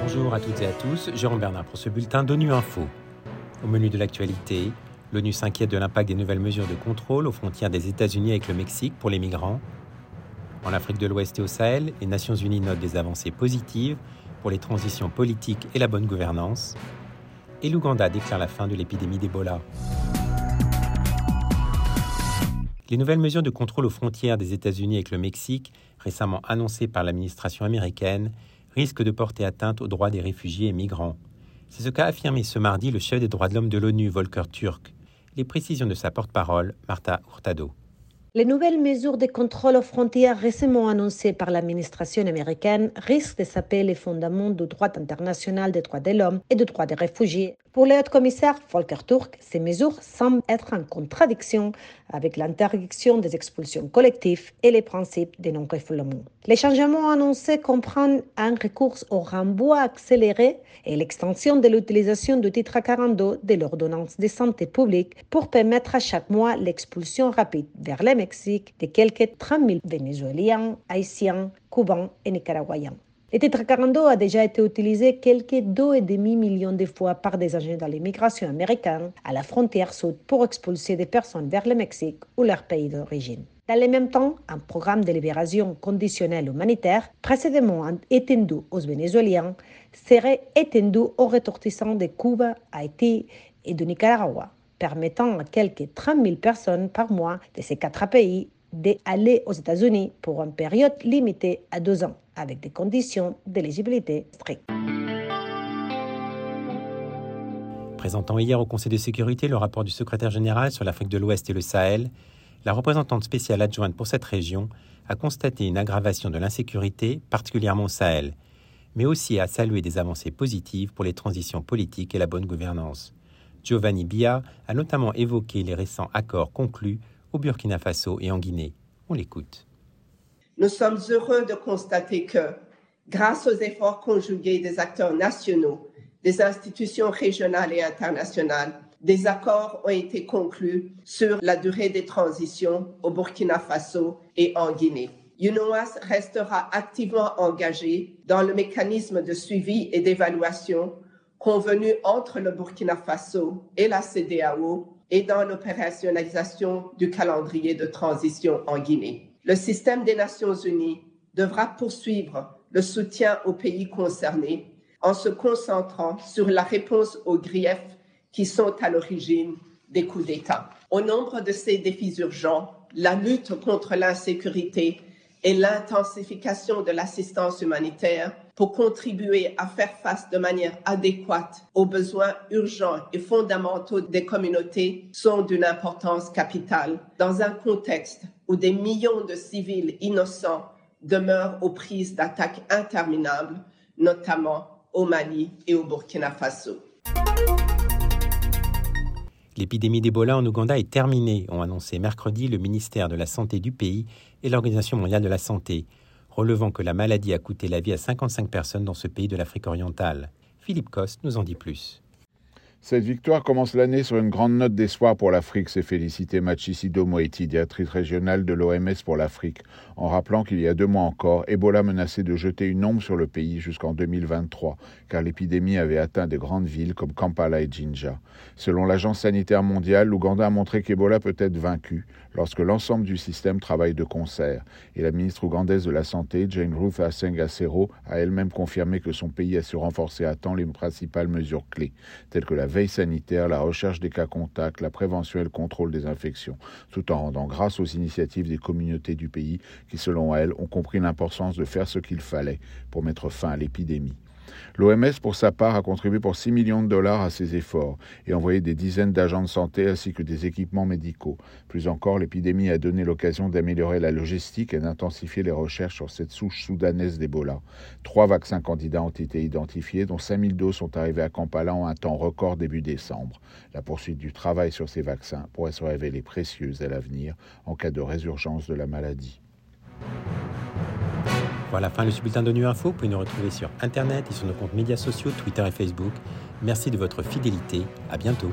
Bonjour à toutes et à tous, Jérôme Bernard pour ce bulletin d'ONU Info. Au menu de l'actualité, l'ONU s'inquiète de l'impact des nouvelles mesures de contrôle aux frontières des États-Unis avec le Mexique pour les migrants. En Afrique de l'Ouest et au Sahel, les Nations Unies notent des avancées positives pour les transitions politiques et la bonne gouvernance. Et l'Ouganda déclare la fin de l'épidémie d'Ebola. Les nouvelles mesures de contrôle aux frontières des États-Unis avec le Mexique, récemment annoncées par l'administration américaine, risque de porter atteinte aux droits des réfugiés et migrants. C'est ce qu'a affirmé ce mardi le chef des droits de l'homme de l'ONU, Volker Turk. Les précisions de sa porte-parole, Marta Hurtado. Les nouvelles mesures de contrôle aux frontières récemment annoncées par l'administration américaine risquent de saper les fondements du droit international des droits de l'homme et des droits des réfugiés. Pour le haut-commissaire Volker Turk, ces mesures semblent être en contradiction avec l'interdiction des expulsions collectives et les principes de non-refoulement. Les changements annoncés comprennent un recours au renvoi accéléré et l'extension de l'utilisation du titre 42 de l'ordonnance de santé publique pour permettre à chaque mois l'expulsion rapide vers les De quelques 30 000 Vénézuéliens, Haïtiens, Cubains et Nicaraguayens. Le 42 a déjà été utilisé quelques 2,5 millions de fois par des agents de l'immigration américaine à la frontière sud pour expulser des personnes vers le Mexique ou leur pays d'origine. Dans le même temps, un programme de libération conditionnelle humanitaire, précédemment étendu aux Vénézuéliens, serait étendu aux ressortissants de Cuba, Haïti et de Nicaragua permettant à quelques 30 000 personnes par mois de ces quatre pays d'aller aux États-Unis pour une période limitée à deux ans, avec des conditions d'éligibilité strictes. Présentant hier au Conseil de sécurité le rapport du secrétaire général sur l'Afrique de l'Ouest et le Sahel, la représentante spéciale adjointe pour cette région a constaté une aggravation de l'insécurité, particulièrement au Sahel, mais aussi a salué des avancées positives pour les transitions politiques et la bonne gouvernance. Giovanni Bia a notamment évoqué les récents accords conclus au Burkina Faso et en Guinée. On l'écoute. Nous sommes heureux de constater que, grâce aux efforts conjugués des acteurs nationaux, des institutions régionales et internationales, des accords ont été conclus sur la durée des transitions au Burkina Faso et en Guinée. UNOAS restera activement engagé dans le mécanisme de suivi et d'évaluation convenu entre le Burkina Faso et la CDAO et dans l'opérationnalisation du calendrier de transition en Guinée. Le système des Nations Unies devra poursuivre le soutien aux pays concernés en se concentrant sur la réponse aux griefs qui sont à l'origine des coups d'État. Au nombre de ces défis urgents, la lutte contre l'insécurité et l'intensification de l'assistance humanitaire pour contribuer à faire face de manière adéquate aux besoins urgents et fondamentaux des communautés sont d'une importance capitale dans un contexte où des millions de civils innocents demeurent aux prises d'attaques interminables, notamment au Mali et au Burkina Faso. L'épidémie d'Ebola en Ouganda est terminée, ont annoncé mercredi le ministère de la Santé du pays et l'Organisation mondiale de la santé, relevant que la maladie a coûté la vie à 55 personnes dans ce pays de l'Afrique orientale. Philippe Coste nous en dit plus. Cette victoire commence l'année sur une grande note d'espoir pour l'Afrique, s'est félicité Machisido Moeti, directrice régionale de l'OMS pour l'Afrique, en rappelant qu'il y a deux mois encore, Ebola menaçait de jeter une ombre sur le pays jusqu'en 2023, car l'épidémie avait atteint de grandes villes comme Kampala et Jinja. Selon l'Agence sanitaire mondiale, l'Ouganda a montré qu'Ebola peut être vaincu lorsque l'ensemble du système travaille de concert. Et la ministre ougandaise de la Santé, Jane Ruth Asengasero, a elle-même confirmé que son pays a su renforcer à temps les principales mesures clés, telles que la veille sanitaire, la recherche des cas contacts, la prévention et le contrôle des infections, tout en rendant grâce aux initiatives des communautés du pays qui, selon elle, ont compris l'importance de faire ce qu'il fallait pour mettre fin à l'épidémie. L'OMS, pour sa part, a contribué pour 6 millions de dollars à ces efforts et envoyé des dizaines d'agents de santé ainsi que des équipements médicaux. Plus encore, l'épidémie a donné l'occasion d'améliorer la logistique et d'intensifier les recherches sur cette souche soudanaise d'Ebola. Trois vaccins candidats ont été identifiés, dont 5000 doses sont arrivées à Kampala en un temps record début décembre. La poursuite du travail sur ces vaccins pourrait se révéler précieuse à l'avenir en cas de résurgence de la maladie. Voilà, fin du bulletin de Nu Info. Vous pouvez nous retrouver sur Internet et sur nos comptes médias sociaux, Twitter et Facebook. Merci de votre fidélité. À bientôt.